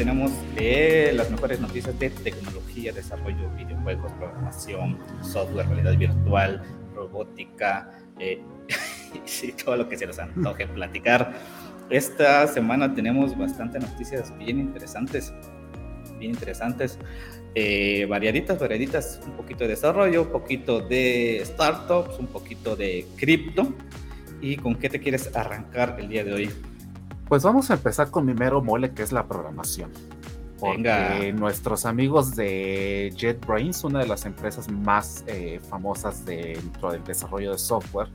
tenemos las mejores noticias de tecnología, desarrollo, videojuegos, programación, software, realidad virtual, robótica, eh, y todo lo que se nos antoje platicar. Esta semana tenemos bastantes noticias bien interesantes, bien interesantes, eh, variaditas, variaditas, un poquito de desarrollo, un poquito de startups, un poquito de cripto. ¿Y con qué te quieres arrancar el día de hoy? Pues vamos a empezar con mi mero mole, que es la programación. Porque Venga. nuestros amigos de JetBrains, una de las empresas más eh, famosas dentro del desarrollo de software,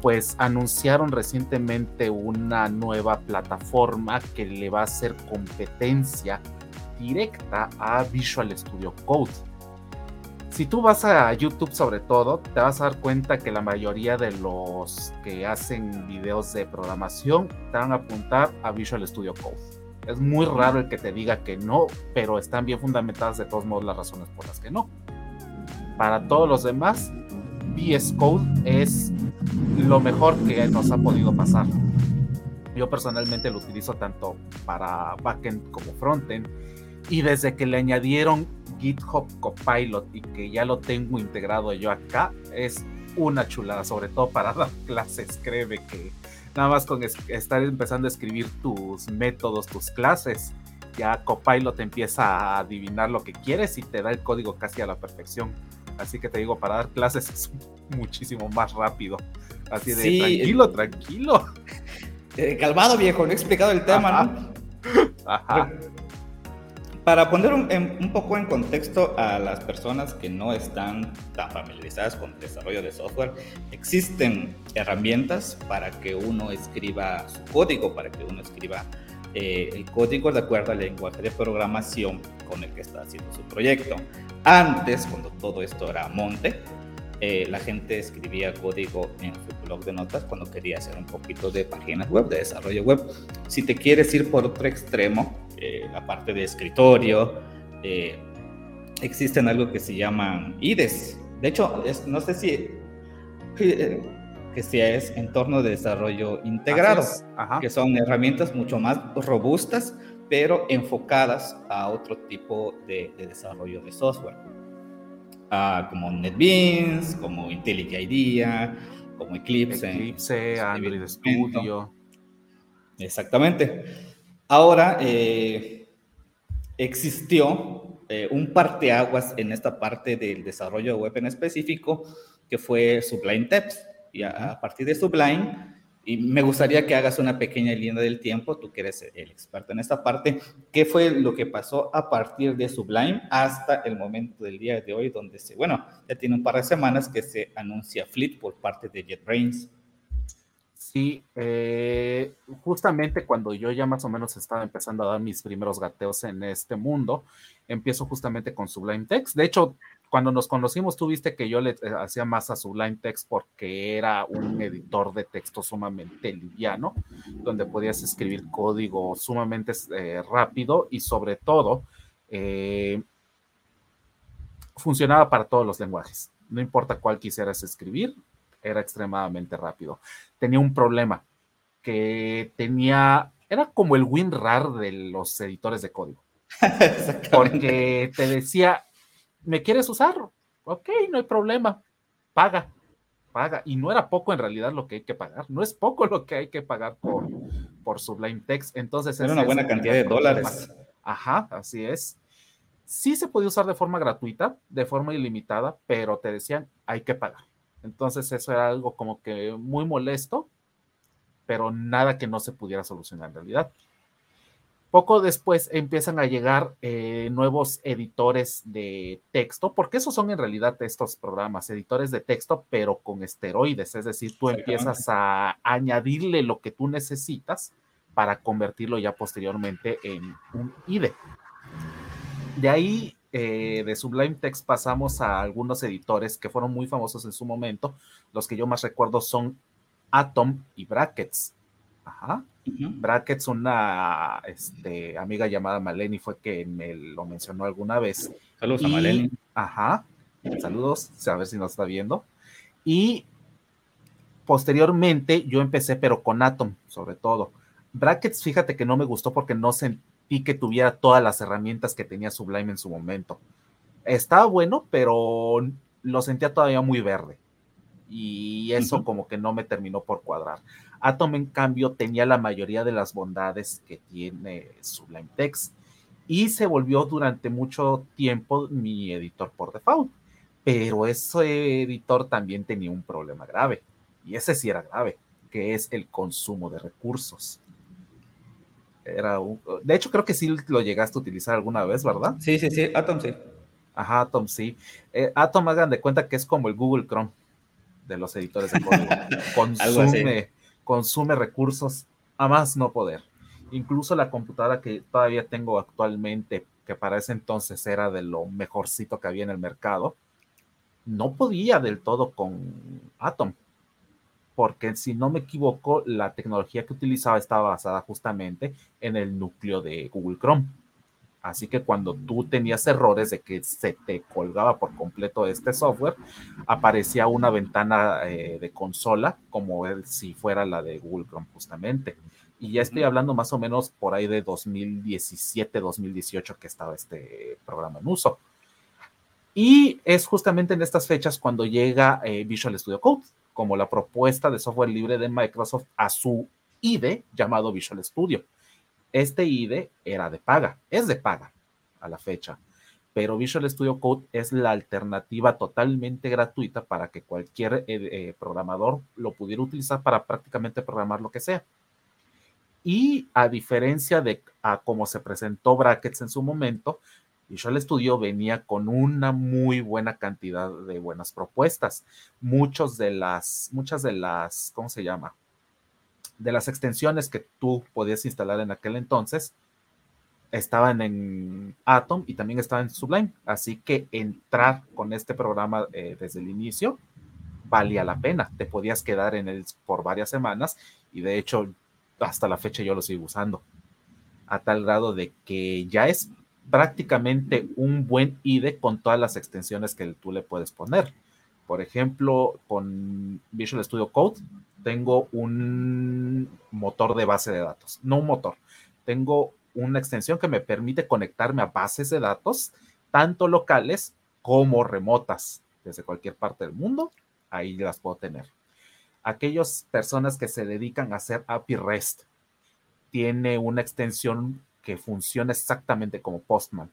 pues anunciaron recientemente una nueva plataforma que le va a hacer competencia directa a Visual Studio Code. Si tú vas a YouTube sobre todo, te vas a dar cuenta que la mayoría de los que hacen videos de programación te van a apuntar a Visual Studio Code. Es muy raro el que te diga que no, pero están bien fundamentadas de todos modos las razones por las que no. Para todos los demás, VS Code es lo mejor que nos ha podido pasar. Yo personalmente lo utilizo tanto para backend como frontend y desde que le añadieron GitHub Copilot y que ya lo tengo integrado yo acá, es una chulada, sobre todo para dar clases, créeme que nada más con es- estar empezando a escribir tus métodos, tus clases, ya Copilot empieza a adivinar lo que quieres y te da el código casi a la perfección. Así que te digo, para dar clases es muchísimo más rápido. Así de Sí, tranquilo, tranquilo. Eh, calmado, viejo, no he explicado el tema, Ajá. ¿no? Ajá. Para poner un, poco en contexto a las personas que no están tan familiarizadas con desarrollo de software, existen herramientas para que uno escriba su código, para que uno escriba eh, el código de acuerdo al lenguaje de programación con el que está haciendo su proyecto. Antes, cuando todo esto era monte, eh, la gente escribía código en su blog de notas cuando quería hacer un poquito de páginas web, de desarrollo web. Si te quieres ir por otro extremo, eh, la parte de escritorio, eh, existen algo que se llaman IDEs. De hecho, es- no sé si que sea es entorno de desarrollo integrado, que son herramientas mucho más robustas, pero enfocadas a otro tipo de, de desarrollo de software. Ah, como NetBeans, como IntelliJ IDEA, como Eclipse. Eclipse, Android. Studio. Exactamente. Ahora eh, existió eh, un parteaguas en esta parte del desarrollo web en específico, que fue Sublime Text. Y a, a partir de Sublime, y me gustaría que hagas una pequeña línea del tiempo, tú que eres el experto en esta parte, ¿qué fue lo que pasó a partir de Sublime hasta el momento del día de hoy, donde se, bueno, ya tiene un par de semanas que se anuncia Fleet por parte de JetBrains? Sí, eh, justamente cuando yo ya más o menos estaba empezando a dar mis primeros gateos en este mundo, empiezo justamente con Sublime Text. De hecho, cuando nos conocimos, tú viste que yo le eh, hacía más a Sublime Text porque era un editor de texto sumamente liviano, donde podías escribir código sumamente eh, rápido y sobre todo funcionaba para todos los lenguajes. No importa cuál quisieras escribir, era extremadamente rápido. Tenía un problema que tenía, era como el WinRAR de los editores de código. Porque te decía, ¿me quieres usar? Ok, no hay problema, paga, paga. Y no era poco en realidad lo que hay que pagar, no es poco lo que hay que pagar por, por Sublime Text. Entonces, Era una buena cantidad de dólares. Ajá, así es. Sí se podía usar de forma gratuita, de forma ilimitada, pero te decían, hay que pagar. Entonces eso era algo como que muy molesto, pero nada que no se pudiera solucionar en realidad. Poco después empiezan a llegar eh, nuevos editores de texto, porque esos son en realidad estos programas, editores de texto, pero con esteroides, es decir, tú empiezas a añadirle lo que tú necesitas para convertirlo ya posteriormente en un IDE. De ahí, eh, de Sublime Text, pasamos a algunos editores que fueron muy famosos en su momento. Los que yo más recuerdo son Atom y Brackets. Ajá. Brackets, una este, amiga llamada Maleni fue que me lo mencionó alguna vez. Saludos a Maleni. Ajá. Saludos, a ver si nos está viendo. Y posteriormente yo empecé, pero con Atom, sobre todo. Brackets, fíjate que no me gustó porque no sentí que tuviera todas las herramientas que tenía Sublime en su momento. Estaba bueno, pero lo sentía todavía muy verde. Y eso como que no me terminó por cuadrar. Atom, en cambio, tenía la mayoría de las bondades que tiene Sublime Text y se volvió durante mucho tiempo mi editor por default. Pero ese editor también tenía un problema grave, y ese sí era grave, que es el consumo de recursos. Era de hecho, creo que sí lo llegaste a utilizar alguna vez, ¿verdad? Sí, sí, sí, Atom sí. Ajá, Atom sí. Eh, Atom hagan de cuenta que es como el Google Chrome de los editores de código. consume, consume recursos a más no poder. Incluso la computadora que todavía tengo actualmente, que para ese entonces era de lo mejorcito que había en el mercado, no podía del todo con Atom, porque si no me equivoco, la tecnología que utilizaba estaba basada justamente en el núcleo de Google Chrome. Así que cuando tú tenías errores de que se te colgaba por completo este software, aparecía una ventana eh, de consola como si fuera la de Google Chrome justamente. Y ya estoy hablando más o menos por ahí de 2017, 2018 que estaba este programa en uso. Y es justamente en estas fechas cuando llega eh, Visual Studio Code como la propuesta de software libre de Microsoft a su IDE llamado Visual Studio. Este IDE era de paga, es de paga a la fecha, pero Visual Studio Code es la alternativa totalmente gratuita para que cualquier eh, eh, programador lo pudiera utilizar para prácticamente programar lo que sea. Y a diferencia de a cómo se presentó Brackets en su momento, Visual Studio venía con una muy buena cantidad de buenas propuestas. Muchos de las, muchas de las, ¿cómo se llama? de las extensiones que tú podías instalar en aquel entonces estaban en Atom y también estaban en Sublime. Así que entrar con este programa eh, desde el inicio valía la pena. Te podías quedar en él por varias semanas y de hecho hasta la fecha yo lo sigo usando. A tal grado de que ya es prácticamente un buen IDE con todas las extensiones que tú le puedes poner. Por ejemplo, con Visual Studio Code tengo un motor de base de datos, no un motor, tengo una extensión que me permite conectarme a bases de datos, tanto locales como remotas, desde cualquier parte del mundo, ahí las puedo tener. Aquellas personas que se dedican a hacer API REST, tiene una extensión que funciona exactamente como Postman.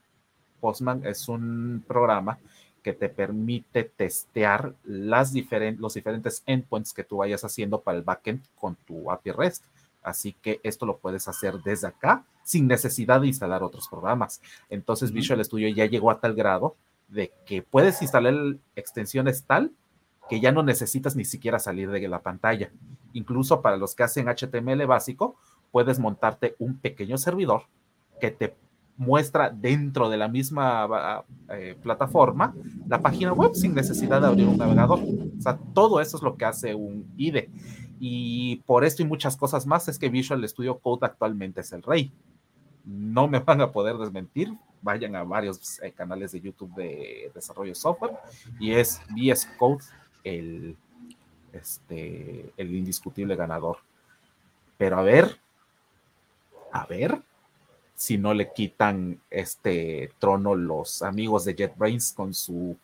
Postman es un programa que te permite testear las los diferentes endpoints que tú vayas haciendo para el backend con tu API REST. Así que esto lo puedes hacer desde acá sin necesidad de instalar otros programas. Entonces Visual Studio ya llegó a tal grado de que puedes instalar extensiones tal que ya no necesitas ni siquiera salir de la pantalla. Incluso para los que hacen HTML básico, puedes montarte un pequeño servidor que te muestra dentro de la misma eh, plataforma la página web sin necesidad de abrir un navegador. O sea, todo eso es lo que hace un IDE. Y por esto y muchas cosas más es que Visual Studio Code actualmente es el rey. No me van a poder desmentir. Vayan a varios eh, canales de YouTube de desarrollo de software y es VS Code el, este, el indiscutible ganador. Pero a ver, a ver, si no le quitan este trono los amigos de JetBrains con su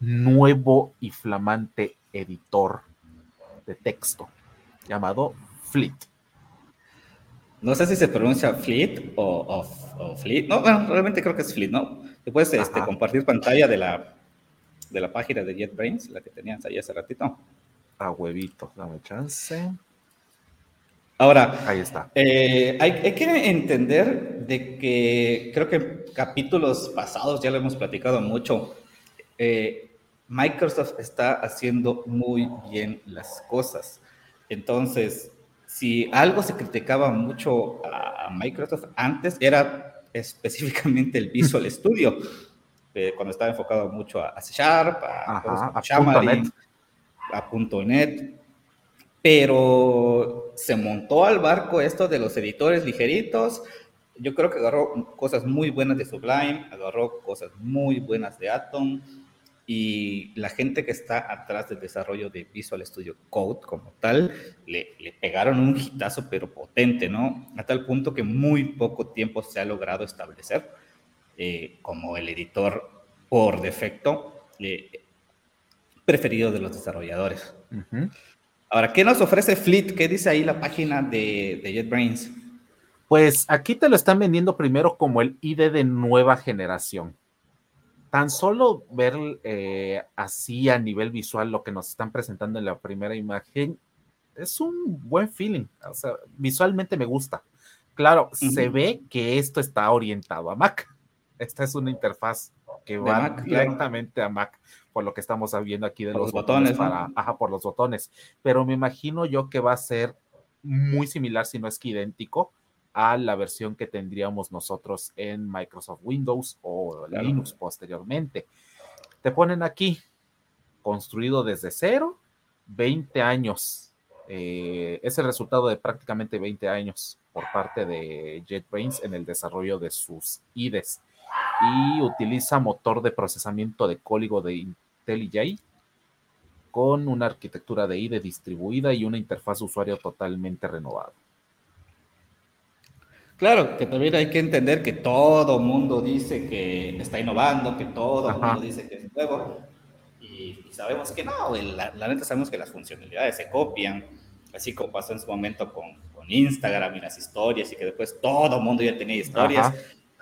nuevo y flamante editor de texto llamado Fleet. No sé si se pronuncia Fleet o, Fleet. No, bueno, realmente creo que es Fleet, ¿no? Te puedes este, compartir pantalla de la, de la página de JetBrains, la que tenías ahí hace ratito. A huevito, dame chance. Ahora, ahí está. Eh, hay, que entender de que creo que capítulos pasados ya lo hemos platicado mucho. Eh, Microsoft está haciendo muy bien las cosas. Entonces, si algo se criticaba mucho a Microsoft antes, era específicamente el Visual Studio, eh, cuando estaba enfocado mucho a, C Sharp, a, a, a .NET pero se montó al barco esto de los editores ligeritos. Yo creo que agarró cosas muy buenas de Sublime, agarró cosas muy buenas de Atom, y la gente que está atrás del desarrollo de Visual Studio Code como tal, le, pegaron un hitazo pero potente, ¿no? A tal punto que muy poco tiempo se ha logrado establecer eh, como el editor por defecto eh, preferido de los desarrolladores. Ahora, ¿qué nos ofrece Fleet? ¿Qué dice ahí la página de, de JetBrains? Pues aquí te lo están vendiendo primero como el ID de nueva generación tan solo ver eh, así a nivel visual lo que nos están presentando en la primera imagen es un buen feeling. O sea, visualmente me gusta. Claro, se ve que esto está orientado a Mac. Esta es una interfaz que va directamente a Mac, por lo que estamos viendo aquí de los, botones, para, ajá, por los botones. Pero me imagino yo que va a ser muy similar, si no es que idéntico, a la versión que tendríamos nosotros en Microsoft Windows o Linux posteriormente. Te ponen aquí, construido desde cero, 20 años. Eh, es el resultado de prácticamente 20 años por parte de JetBrains en el desarrollo de sus IDEs y utiliza motor de procesamiento de código de IntelliJ con una arquitectura de IDE distribuida y una interfaz usuario totalmente renovada. Claro, que también hay que entender que todo mundo dice que está innovando, que todo mundo dice que es nuevo, y, sabemos que no, la, neta sabemos que las funcionalidades se copian, así como pasó en su momento con, con Instagram y las historias, y que después todo mundo ya tenía historias,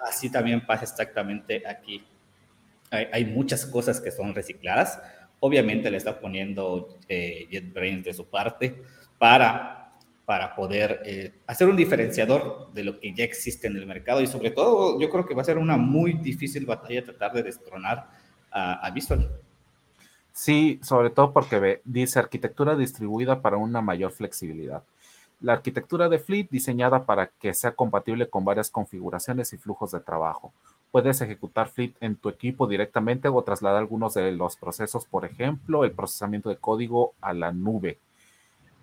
así también pasa exactamente aquí. Hay, muchas cosas que son recicladas, obviamente le está poniendo eh, JetBrains de su parte para para poder eh, hacer un diferenciador de lo que ya existe en el mercado y sobre todo yo creo que va a ser una muy difícil batalla tratar de destronar a, Visual. Sí, sobre todo porque dice arquitectura distribuida para una mayor flexibilidad. La arquitectura de Fleet diseñada para que sea compatible con varias configuraciones y flujos de trabajo. Puedes ejecutar Fleet en tu equipo directamente o trasladar algunos de los procesos, por ejemplo, el procesamiento de código a la nube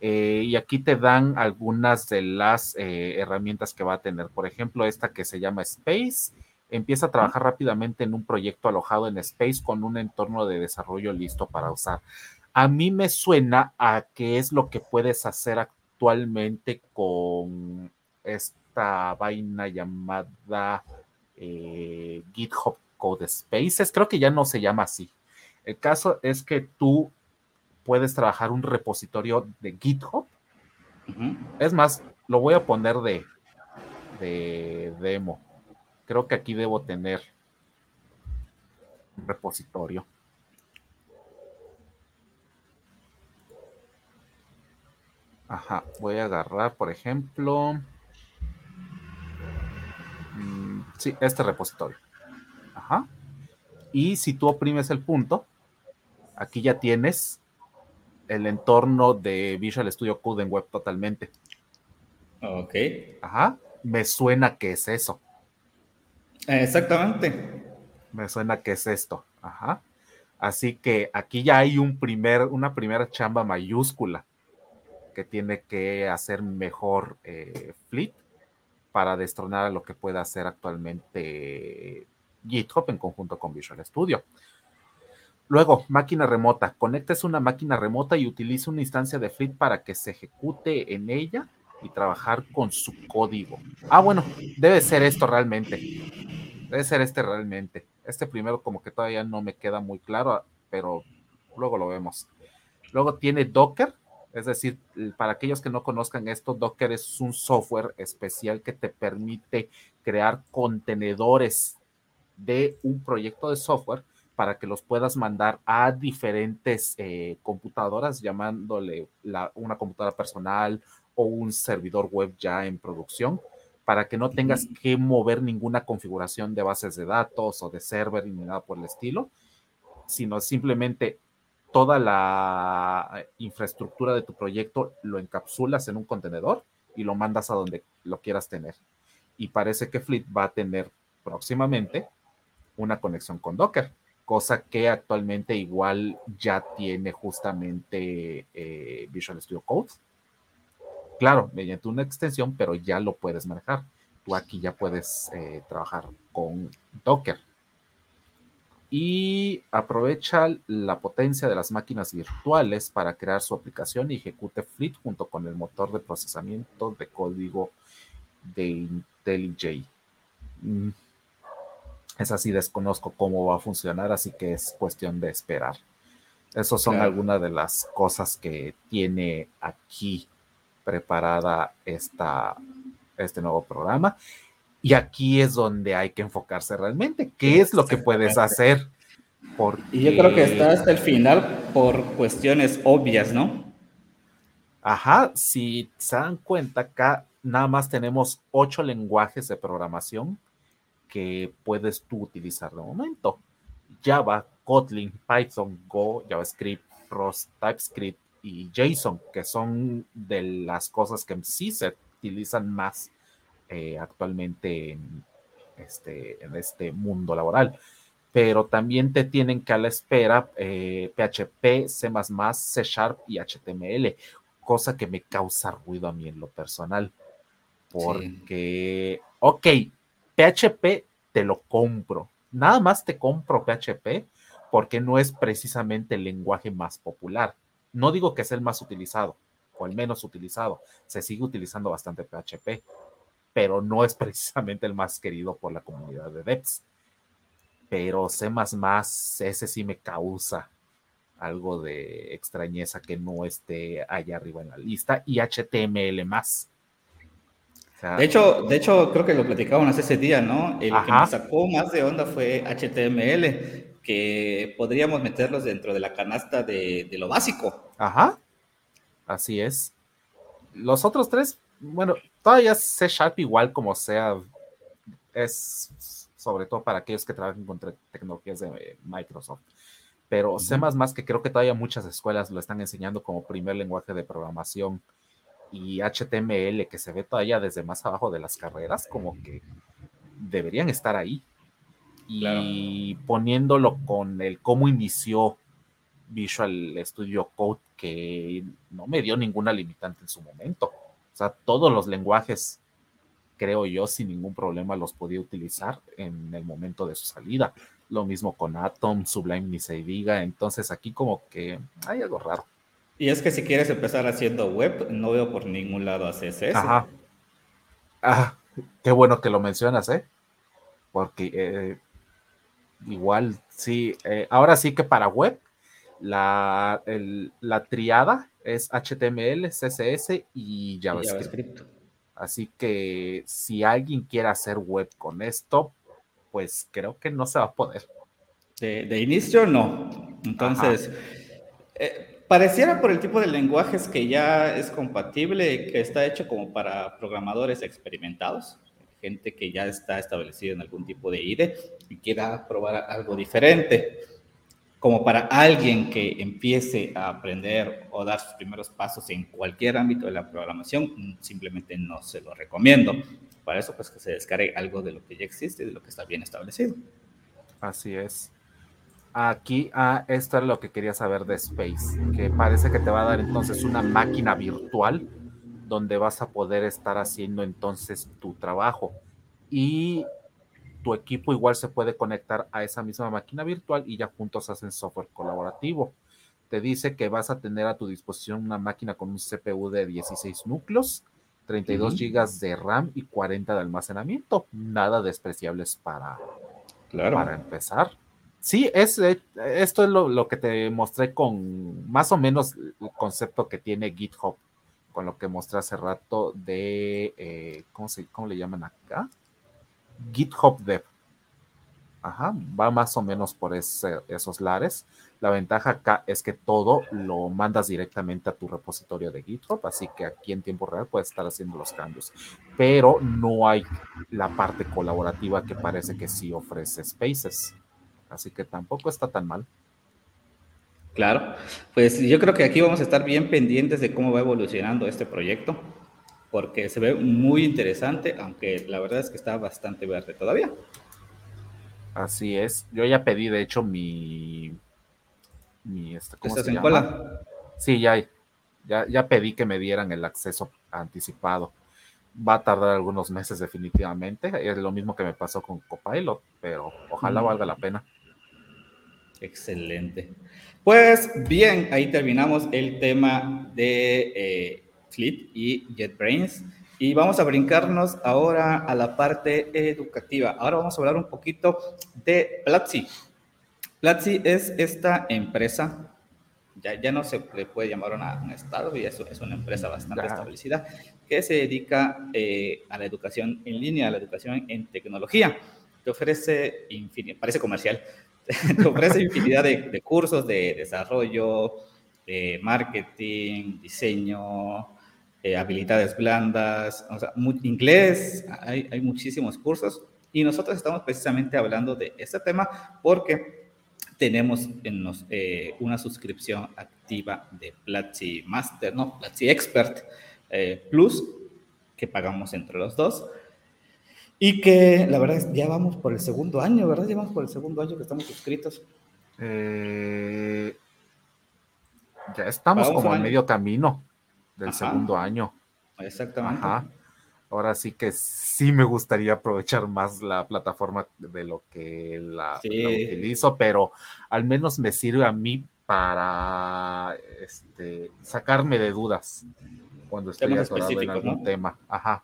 eh, y aquí te dan algunas de las eh, herramientas que va a tener. Por ejemplo, esta que se llama Space. Empieza a trabajar rápidamente en un proyecto alojado en Space con un entorno de desarrollo listo para usar. A mí me suena a qué es lo que puedes hacer actualmente con esta vaina llamada eh, GitHub Code Spaces. Creo que ya no se llama así. El caso es que tú puedes trabajar un repositorio de GitHub. Es más, lo voy a poner de, de demo. Creo que aquí debo tener un repositorio. Ajá, voy a agarrar, por ejemplo, sí, este repositorio. Ajá. Y si tú oprimes el punto, aquí ya tienes el entorno de Visual Studio Code en web totalmente. Ok. Ajá. Me suena que es eso. Exactamente. Me suena que es esto. Ajá. Así que aquí ya hay un primer, una primera chamba mayúscula que tiene que hacer mejor eh, Fleet para destronar a lo que puede hacer actualmente GitHub en conjunto con Visual Studio. Luego, máquina remota. Conectes una máquina remota y utiliza una instancia de Fleet para que se ejecute en ella y trabajar con su código. Ah, bueno, debe ser esto realmente. Debe ser este realmente. Este primero como que todavía no me queda muy claro, pero luego lo vemos. Luego tiene Docker, es decir, para aquellos que no conozcan esto, Docker es un software especial que te permite crear contenedores de un proyecto de software para que los puedas mandar a diferentes eh, computadoras, llamándole una computadora personal o un servidor web ya en producción, para que no tengas que mover ninguna configuración de bases de datos o de server ni nada por el estilo, sino simplemente toda la infraestructura de tu proyecto lo encapsulas en un contenedor y lo mandas a donde lo quieras tener. Y parece que Fleet va a tener próximamente una conexión con Docker cosa que actualmente igual ya tiene justamente eh, Visual Studio Code. Claro, mediante una extensión, pero ya lo puedes manejar. Tú aquí ya puedes eh, trabajar con Docker. Y aprovecha la potencia de las máquinas virtuales para crear su aplicación y ejecute Fleet junto con el motor de procesamiento de código de IntelliJ. Mm. Es así, desconozco cómo va a funcionar, así que es cuestión de esperar. Esas son algunas de las cosas que tiene aquí preparada esta, este nuevo programa. Y aquí es donde hay que enfocarse realmente. ¿Qué es lo que puedes hacer? Y yo creo que está hasta el final por cuestiones obvias, ¿no? Ajá, si se dan cuenta, acá nada más tenemos ocho lenguajes de programación que puedes tú utilizar de momento. Java, Kotlin, Python, Go, JavaScript, Rust, TypeScript y JSON, que son de las cosas que sí se utilizan más eh, actualmente en este, en este mundo laboral. Pero también te tienen que a la espera PHP, eh, C, C Sharp y HTML, cosa que me causa ruido a mí en lo personal. Porque, ok, PHP te lo compro. Nada más te compro PHP porque no es precisamente el lenguaje más popular. No digo que es el más utilizado o el menos utilizado. Se sigue utilizando bastante PHP pero no es precisamente el más querido por la comunidad de devs. Pero C, ese sí me causa algo de extrañeza que no esté allá arriba en la lista. Y HTML más. de, hecho, de hecho, creo que lo platicábamos ese día, ¿no? El que me sacó más de onda fue HTML, que podríamos meterlos dentro de la canasta de, de lo básico. Ajá. Así es. Los otros tres, bueno, todavía C Sharp igual como sea, es sobre todo para aquellos que trabajan con tecnologías de Microsoft. Pero C más que creo que todavía muchas escuelas lo están enseñando como primer lenguaje de programación y HTML que se ve todavía desde más abajo de las carreras, como que deberían estar ahí. Y poniéndolo con el cómo inició Visual Studio Code, que no me dio ninguna limitante en su momento sea, todos los lenguajes, creo yo, sin ningún problema los podía utilizar en el momento de su salida. Lo mismo con Atom, Sublime ni se diga. Entonces aquí como que hay algo raro. Y es que si quieres empezar haciendo web, no veo por ningún lado a CSS. Ajá. Ah, qué bueno que lo mencionas, ¿eh? Porque eh, igual, sí, eh, ahora sí que para web, la, la triada es HTML, CSS y JavaScript. Así que si alguien quiere hacer web con esto, pues creo que no se va a poder. De, inicio no. Entonces, eh, pareciera por el tipo de lenguajes que ya es compatible, que está hecho como para programadores experimentados, gente que ya está establecida en algún tipo de IDE y quiera probar algo diferente como para alguien que empiece a aprender o dar sus primeros pasos en cualquier ámbito de la programación, simplemente no se lo recomiendo. Para eso, pues que se descargue algo de lo que ya existe, de lo que está bien establecido. Así es. Aquí, ah, esto es lo que quería saber de Space, que parece que te va a dar entonces una máquina virtual donde vas a poder estar haciendo entonces tu trabajo. Y tu equipo igual se puede conectar a esa misma máquina virtual y ya juntos hacen software colaborativo. Te dice que vas a tener a tu disposición una máquina con un CPU de 16 núcleos, 32 gigas de RAM y 40 de almacenamiento. Nada despreciables para, para empezar. Sí, es, eh, esto es lo, que te mostré con más o menos el concepto que tiene GitHub, con lo que mostré hace rato de, eh, ¿cómo, se, ¿cómo le llaman acá? GitHub Dev. Ajá, va más o menos por esos lares. La ventaja acá es que todo lo mandas directamente a tu repositorio de GitHub, así que aquí en tiempo real puedes estar haciendo los cambios. Pero no hay la parte colaborativa que parece que sí ofrece Spaces. Así que tampoco está tan mal. Claro, pues yo creo que aquí vamos a estar bien pendientes de cómo va evolucionando este proyecto porque se ve muy interesante, aunque la verdad es que está bastante verde todavía. Así es. Yo ya pedí, de hecho, mi. mi este, ¿cómo ¿Estás en cola? Sí, ya, ya, ya pedí que me dieran el acceso anticipado. Va a tardar algunos meses, definitivamente. Es lo mismo que me pasó con Copilot, pero ojalá valga la pena. Excelente. Pues bien, ahí terminamos el tema de eh, Flip y JetBrains. Y vamos a brincarnos ahora a la parte educativa. Ahora vamos a hablar un poquito de Platzi. Platzi es esta empresa, ya, ya no se le puede llamar una, un estado, y eso es una empresa bastante establecida, que se dedica eh, a la educación en línea, a la educación en tecnología. Te ofrece, parece comercial, te ofrece infinidad de, cursos de desarrollo, de marketing, diseño, eh, habilidades blandas, o sea, inglés, hay, hay, muchísimos cursos y nosotros estamos precisamente hablando de este tema porque tenemos en eh, una suscripción activa de Platzi Master, no, Platzi Expert eh, Plus, que pagamos entre los dos. Y que la verdad es, ya vamos por el segundo año, ¿verdad? Ya vamos por el segundo año que estamos suscritos. Eh, ya estamos como en medio camino del segundo año. Exactamente. Ahora sí que sí me gustaría aprovechar más la plataforma de lo que la, utilizo, pero al menos me sirve a mí para este, sacarme de dudas cuando estoy atorado en algún tema. Ajá.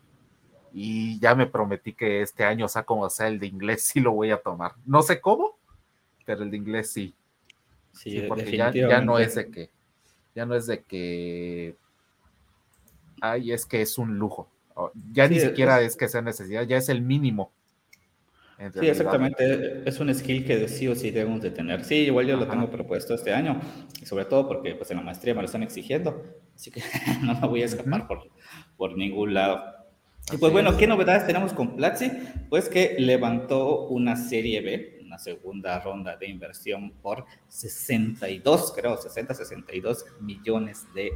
Y ya me prometí que este año, o sea, como sea el de inglés, sí lo voy a tomar. No sé cómo, pero el de inglés sí. Sí, porque ya, ya no es de que, ya no es de que, ay, es que es un lujo. Ya ni siquiera es, que sea necesidad, ya es el mínimo. Sí, exactamente. Es un skill que sí o sí debemos de tener. Sí, igual yo lo tengo propuesto este año, y sobre todo porque pues en la maestría me lo están exigiendo, así que no me voy a escapar por, por ningún lado. Y pues bueno, ¿qué novedades tenemos con Platzi? Pues que levantó una serie B, una segunda ronda de inversión por 62, creo, 60, 62 millones de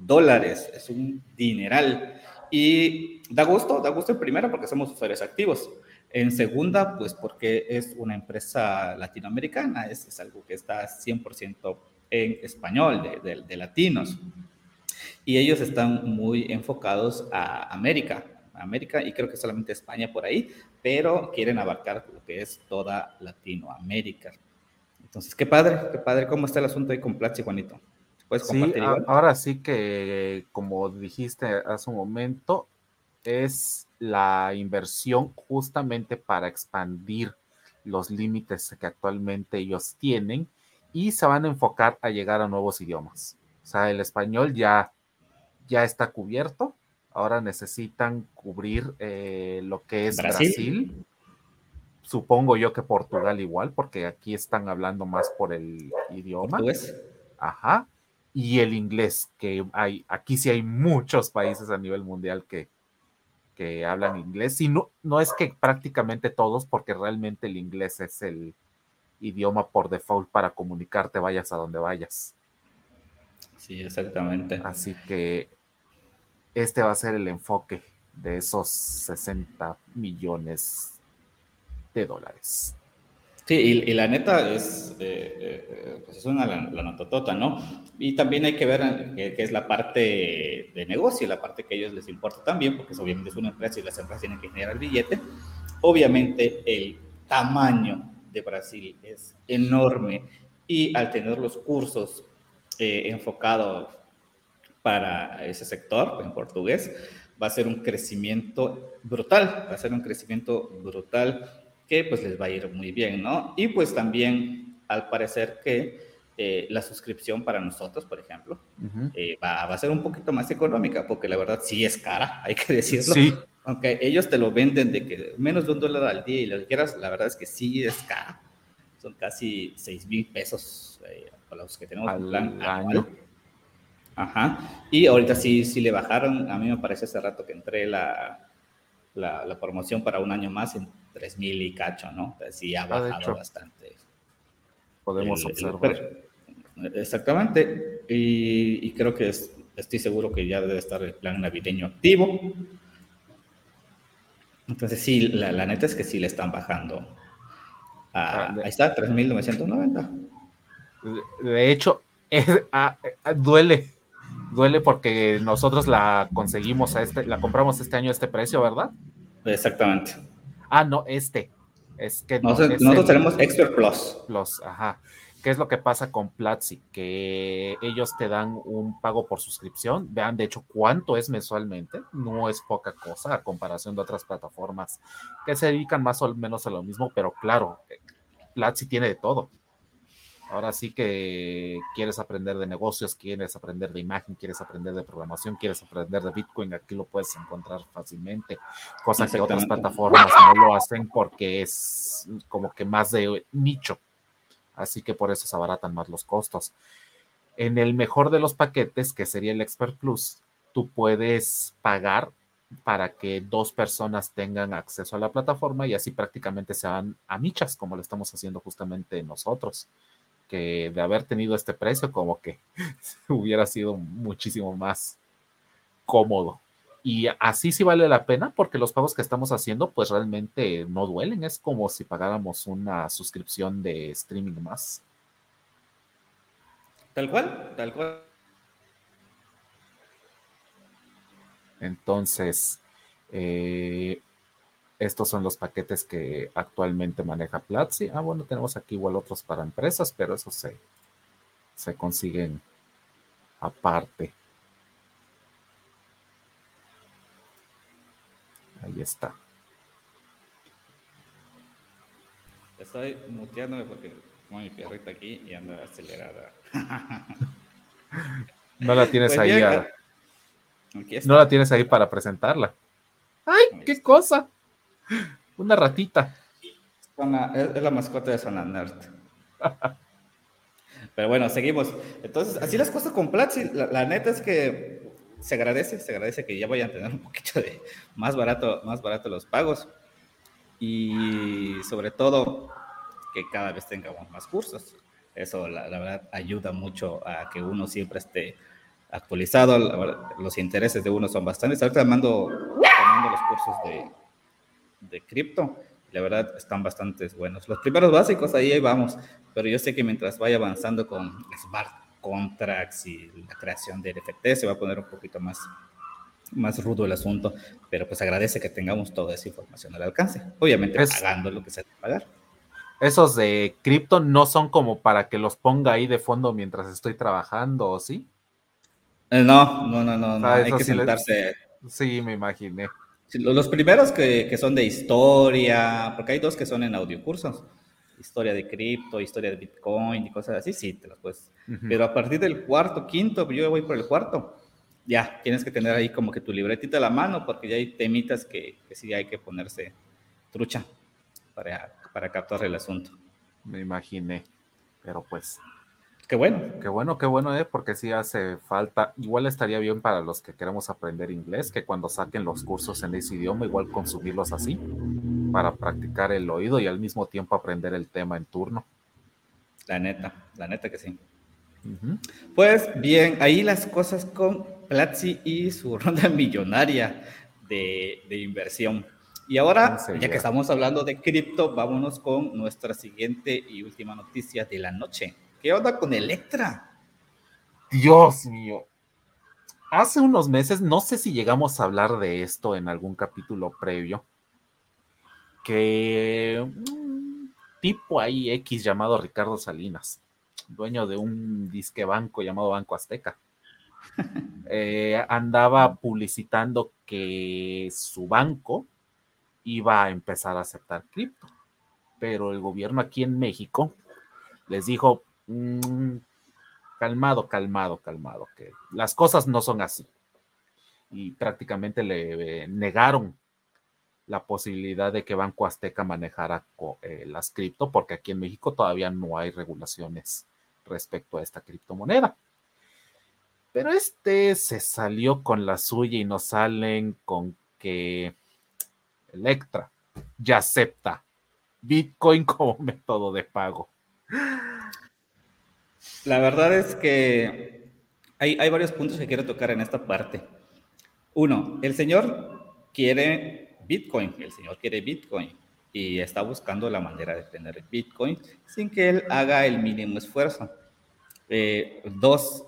dólares. Es un dineral. Y da gusto, da gusto en primera porque somos usuarios activos. En segunda, pues porque es una empresa latinoamericana, es, es algo que está 100% en español, de, de, latinos. Y ellos están muy enfocados a América, América y creo que solamente España por ahí, pero quieren abarcar lo que es toda Latinoamérica. Entonces, qué padre, qué padre. ¿Cómo está el asunto ahí con Platzi, Juanito? Sí, ahora sí que, como dijiste hace un momento, es la inversión justamente para expandir los límites que actualmente ellos tienen y se van a enfocar a llegar a nuevos idiomas. O sea, el español ya, ya está cubierto, ahora necesitan cubrir eh, lo que es Brasil. Supongo yo que Portugal igual, porque aquí están hablando más por el idioma. Ajá y el inglés, que hay, aquí sí hay muchos países a nivel mundial que, que hablan inglés, y no, no es que prácticamente todos, porque realmente el inglés es el idioma por default para comunicarte vayas a donde vayas. Sí, exactamente. Así que este va a ser el enfoque de esos 60 millones de dólares. Sí, y, la neta es, eh, eh, pues es una la, nototota, ¿no? Y también hay que ver qué es la parte de negocio, la parte que a ellos les importa también, porque obviamente es una empresa y las empresas tienen que generar billete. Obviamente el tamaño de Brasil es enorme y al tener los cursos eh, enfocados para ese sector en portugués, va a ser un crecimiento brutal, va a ser un crecimiento brutal que pues les va a ir muy bien, ¿no? Y pues también al parecer que eh, la suscripción para nosotros, por ejemplo, eh, va, a ser un poquito más económica, porque la verdad sí es cara, hay que decirlo. Sí. Aunque ellos te lo venden de que menos de un dólar al día y lo que quieras, la verdad es que sí es cara. Son casi 6 mil pesos eh, los que tenemos al plan año. Ajá. Y ahorita sí, sí le bajaron. A mí me parece hace rato que entré la, la, la promoción para un año más en 3000 y cacho, ¿no? sí ha ah, bajado bastante. Podemos observar. exactamente. Y, creo que estoy seguro que ya debe estar el plan navideño activo. Entonces, sí, la, neta es que sí le están bajando. Ah, ahí está, 3.990. De hecho, ah, duele. Duele porque nosotros la conseguimos a este, la compramos este año a este precio, ¿verdad? Exactamente. Ah, no, este. Es que nosotros, tenemos Expert Plus. Plus, ajá. ¿Qué es lo que pasa con Platzi? Que ellos te dan un pago por suscripción. Vean, de hecho, cuánto es mensualmente. No es poca cosa a comparación de otras plataformas que se dedican más o menos a lo mismo, pero claro, Platzi tiene de todo. Ahora sí que quieres aprender de negocios, quieres aprender de imagen, quieres aprender de programación, quieres aprender de Bitcoin, aquí lo puedes encontrar fácilmente, cosa que otras plataformas no lo hacen porque es como que más de nicho así que por eso se abaratan más los costos. En el mejor de los paquetes, que sería el Expert Plus, tú puedes pagar para que dos personas tengan acceso a la plataforma y así prácticamente sean amichas, como lo estamos haciendo justamente nosotros, que de haber tenido este precio como que hubiera sido muchísimo más cómodo. Y así sí vale la pena porque los pagos que estamos haciendo pues realmente no duelen. Es como si pagáramos una suscripción de streaming más. Tal cual, tal cual. Entonces, eh, estos son los paquetes que actualmente maneja Platzi. Ah, bueno, tenemos aquí igual otros para empresas, pero eso se, se consiguen aparte. Ahí está. Estoy muteándome porque como mi perrita aquí y anda acelerada. no la tienes pues ahí. No la tienes ahí para presentarla. ¡Ay, qué cosa! Una ratita. es, la mascota de Zona Nerd. Pero bueno, seguimos. Entonces, así las cosas con Platzi. la, neta es que se agradece, se agradece que ya vayan a tener un poquito de más barato, más barato los pagos y sobre todo que cada vez tengamos más cursos. Eso la, verdad ayuda mucho a que uno siempre esté actualizado. los intereses de uno son bastantes. Ahorita mando, mando los cursos de, de cripto. La verdad están bastante buenos. Los primeros básicos ahí, ahí vamos, pero yo sé que mientras vaya avanzando con Smart contracts y la creación del NFT, se va a poner un poquito más, más rudo el asunto, pero pues agradece que tengamos toda esa información al alcance, obviamente pagando lo que se debe pagar. Esos de cripto no son como para que los ponga ahí de fondo mientras estoy trabajando, ¿o sí? Eh, no, no, no, no, ah, hay que sentarse. Sí, me imaginé. Los primeros que, que, son de historia, porque hay dos que son en audiocursos, historia de cripto, historia de Bitcoin y cosas así, sí, te las puedes. Pero a partir del cuarto, quinto, yo voy por el cuarto, ya tienes que tener ahí como que tu libretita a la mano, porque ya hay temitas que, que sí hay que ponerse trucha para, para captar el asunto. Me imaginé, pero pues Qué bueno. Qué bueno, qué bueno, ¿eh? porque sí hace falta. Igual estaría bien para los que queremos aprender inglés, que cuando saquen los cursos en ese idioma, igual consumirlos así, para practicar el oído y al mismo tiempo aprender el tema en turno. La neta, la neta que sí. Pues bien, ahí las cosas con Platzi y su ronda millonaria de, de inversión. Y ahora, ya que estamos hablando de cripto, vámonos con nuestra siguiente y última noticia de la noche. ¿Qué onda con Electra? Dios mío. Hace unos meses, no sé si llegamos a hablar de esto en algún capítulo previo, que un tipo ahí X llamado Ricardo Salinas, dueño de un disque banco llamado Banco Azteca, eh, andaba publicitando que su banco iba a empezar a aceptar cripto, pero el gobierno aquí en México les dijo, Mm, calmado, calmado, calmado, que las cosas no son así. Y prácticamente le eh, negaron la posibilidad de que Banco Azteca manejara eh, las cripto, porque aquí en México todavía no hay regulaciones respecto a esta criptomoneda. Pero este se salió con la suya y nos salen con que Electra ya acepta Bitcoin como método de pago. La verdad es que hay, hay varios puntos que quiero tocar en esta parte. Uno, el señor quiere Bitcoin, el señor quiere Bitcoin y está buscando la manera de tener Bitcoin sin que él haga el mínimo esfuerzo. Eh, dos,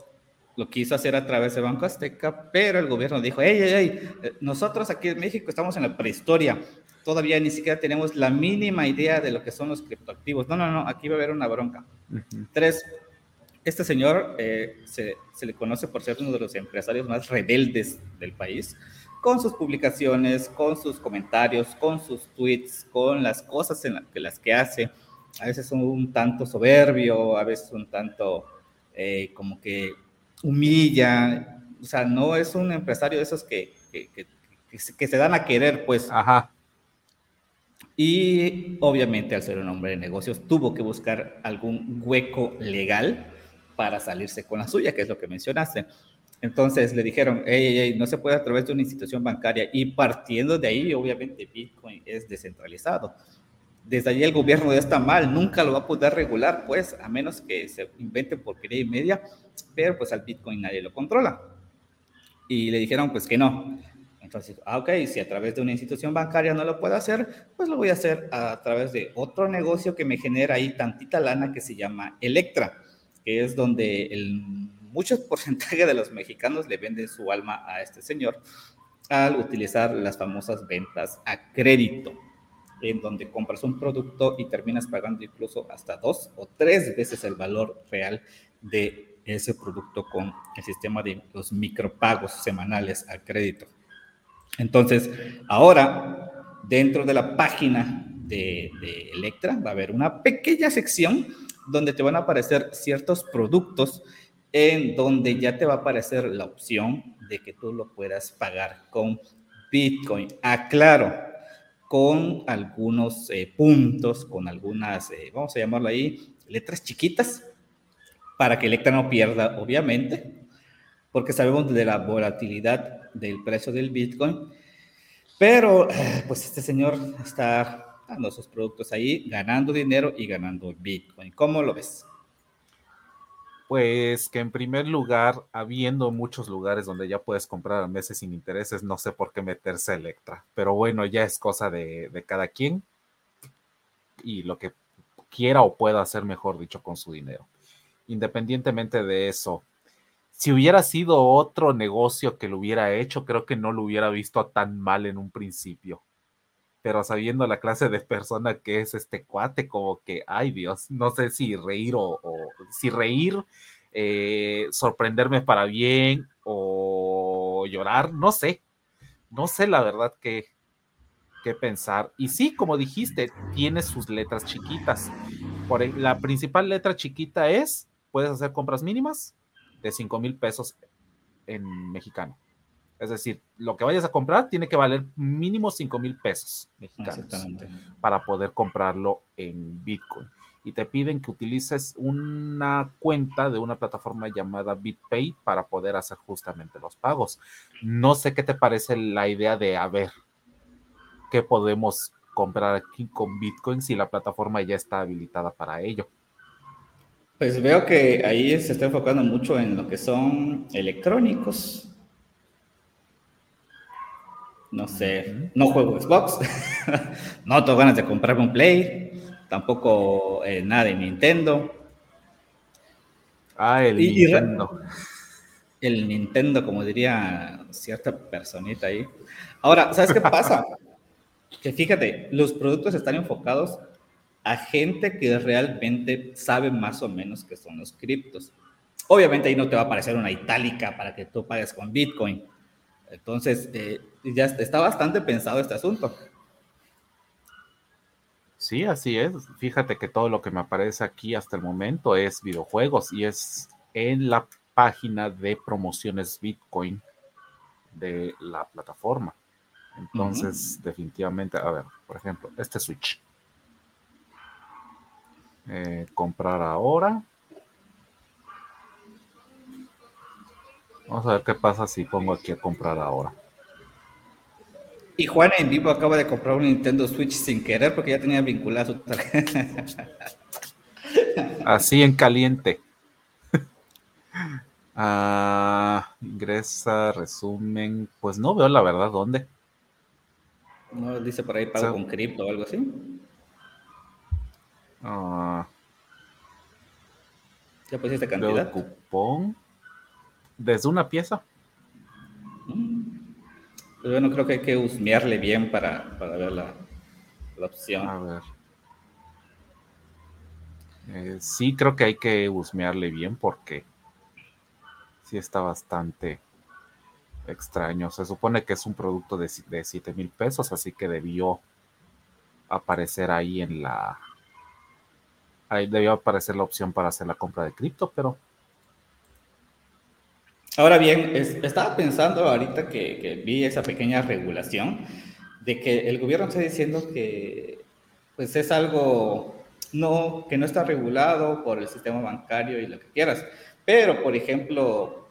lo quiso hacer a través de Banco Azteca, pero el gobierno dijo, hey, hey, hey, nosotros aquí en México estamos en la prehistoria, todavía ni siquiera tenemos la mínima idea de lo que son los criptoactivos. No, no, no, aquí va a haber una bronca. Tres, este señor eh, se, se, le conoce por ser uno de los empresarios más rebeldes del país, con sus publicaciones, con sus comentarios, con sus tweets, con las cosas en que las que hace. A veces un tanto soberbio, a veces un tanto eh, como que humilla. O sea, no es un empresario de esos que, que, que, que se dan a querer, pues. Ajá. Y obviamente al ser un hombre de negocios tuvo que buscar algún hueco legal para salirse con la suya, que es lo que mencionaste. Entonces le dijeron, hey, no se puede a través de una institución bancaria. Y partiendo de ahí, obviamente Bitcoin es descentralizado. Desde allí el gobierno ya está mal, nunca lo va a poder regular, pues, a menos que se invente porquería y media, pero pues al Bitcoin nadie lo controla. Y le dijeron, pues que no. Entonces, ah, ok, si a través de una institución bancaria no lo puedo hacer, pues lo voy a hacer a través de otro negocio que me genera ahí tantita lana que se llama Electra, que es donde el, muchos porcentaje de los mexicanos le venden su alma a este señor al utilizar las famosas ventas a crédito, en donde compras un producto y terminas pagando incluso hasta dos o tres veces el valor real de ese producto con el sistema de los micropagos semanales a crédito. Entonces, ahora, dentro de la página de, Electra, va a haber una pequeña sección donde te van a aparecer ciertos productos en donde ya te va a aparecer la opción de que tú lo puedas pagar con Bitcoin. Aclaro, con algunos eh, puntos, con algunas, eh, vamos a llamarlo ahí, letras chiquitas, para que Electra no pierda, obviamente, porque sabemos de la volatilidad del precio del Bitcoin. Pero, eh, pues este señor está sus productos ahí, ganando dinero y ganando Bitcoin. ¿Cómo lo ves? Pues que en primer lugar, habiendo muchos lugares donde ya puedes comprar a meses sin intereses, no sé por qué meterse Electra. Pero bueno, ya es cosa de, de cada quien y lo que quiera o pueda hacer, mejor dicho, con su dinero. Independientemente de eso, si hubiera sido otro negocio que lo hubiera hecho, creo que no lo hubiera visto tan mal en un principio. Pero sabiendo la clase de persona que es este cuate, como que, ay Dios, no sé si reír o, si reír, eh, sorprenderme para bien o llorar, no sé. No sé la verdad qué, qué pensar. Y sí, como dijiste, tiene sus letras chiquitas. Por la principal letra chiquita es, puedes hacer compras mínimas, de 5 mil pesos en mexicano. Es decir, lo que vayas a comprar tiene que valer mínimo 5 mil pesos mexicanos para poder comprarlo en Bitcoin. Y te piden que utilices una cuenta de una plataforma llamada BitPay para poder hacer justamente los pagos. No sé qué te parece la idea de, a ver, ¿qué podemos comprar aquí con Bitcoin si la plataforma ya está habilitada para ello? Pues veo que ahí se está enfocando mucho en lo que son electrónicos. No sé, no juego Xbox, no tengo ganas de comprarme un Play, tampoco eh, nada de Nintendo. Ah, el Nintendo. el Nintendo, como diría cierta personita ahí. Ahora, ¿sabes qué pasa? que fíjate, los productos están enfocados a gente que realmente sabe más o menos qué son los criptos. Obviamente ahí no te va a aparecer una itálica para que tú pagues con Bitcoin. Entonces, eh, ya está bastante pensado este asunto. Sí, así es. Fíjate que todo lo que me aparece aquí hasta el momento es videojuegos y es en la página de promociones Bitcoin de la plataforma. Entonces, definitivamente, a ver, por ejemplo, este Switch. Eh, comprar ahora. Vamos a ver qué pasa si pongo aquí a comprar ahora. Y Juan en vivo acaba de comprar un Nintendo Switch sin querer porque ya tenía vinculada su tarjeta. Así en caliente. Ah, ingresa, resumen. Pues no veo la verdad dónde. No dice por ahí pago con cripto o algo así. Ah. ¿Ya pusiste cantidad? cupón. ¿Desde una pieza? Mm. Bueno, creo que hay que husmearle bien para, para ver la, la opción. A ver. Eh, sí, creo que hay que husmearle bien porque sí está bastante extraño. Se supone que es un producto de, de 7 mil pesos, así que debió aparecer ahí en la... Ahí debió aparecer la opción para hacer la compra de cripto, pero... Ahora bien, estaba pensando ahorita que, que vi esa pequeña regulación de que el gobierno está diciendo que pues es algo no, que no está regulado por el sistema bancario y lo que quieras. Pero, por ejemplo,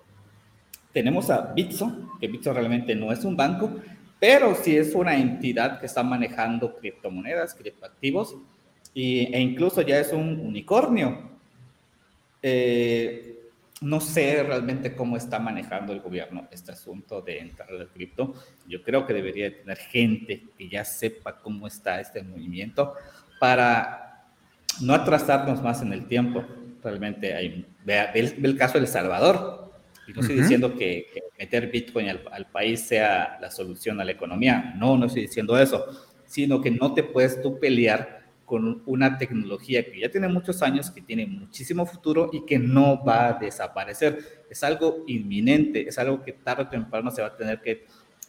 tenemos a Bitso, que Bitso realmente no es un banco, pero sí es una entidad que está manejando criptomonedas, criptoactivos, y, e incluso ya es un unicornio. Eh, no sé realmente cómo está manejando el gobierno este asunto de entrar al cripto. Yo creo que debería tener gente que ya sepa cómo está este movimiento para no atrasarnos más en el tiempo. Realmente hay, ve, el caso de El Salvador. Y no estoy diciendo que, meter Bitcoin al, país sea la solución a la economía. No, no estoy diciendo eso. Sino que no te puedes tú pelear con una tecnología que ya tiene muchos años, que tiene muchísimo futuro y que no va a desaparecer. Es algo inminente, es algo que tarde o temprano se va a tener que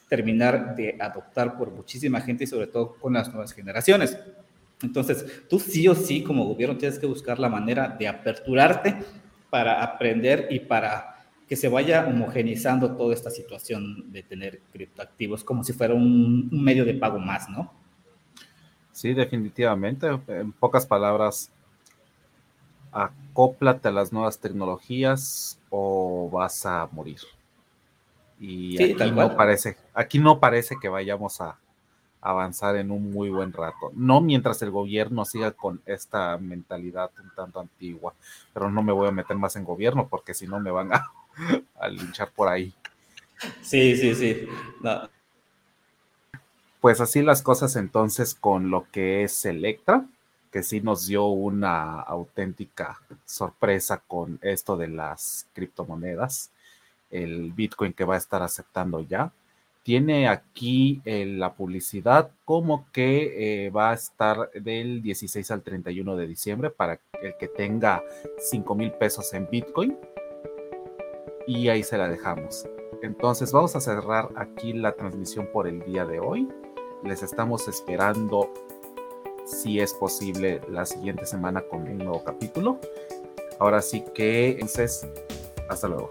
terminar de adoptar por muchísima gente y sobre todo con las nuevas generaciones. Entonces, tú sí o sí como gobierno tienes que buscar la manera de aperturarte para aprender y para que se vaya homogenizando toda esta situación de tener criptoactivos como si fuera un, medio de pago más, ¿no? Sí, definitivamente. En pocas palabras, acóplate a las nuevas tecnologías o vas a morir. Y aquí no parece, aquí no parece que vayamos a, avanzar en un muy buen rato. No mientras el gobierno siga con esta mentalidad un tanto antigua, pero no me voy a meter más en gobierno porque si no me van a, linchar por ahí. Sí, sí, sí. Pues así las cosas entonces con lo que es Electra, que sí nos dio una auténtica sorpresa con esto de las criptomonedas, el Bitcoin que va a estar aceptando ya tiene aquí eh, la publicidad como que eh, va a estar del 16 al 31 de diciembre para el que tenga 5 mil pesos en Bitcoin. Y ahí se la dejamos. Entonces vamos a cerrar aquí la transmisión por el día de hoy. Les estamos esperando, si es posible, la siguiente semana con un nuevo capítulo. Ahora sí que, entonces, hasta luego.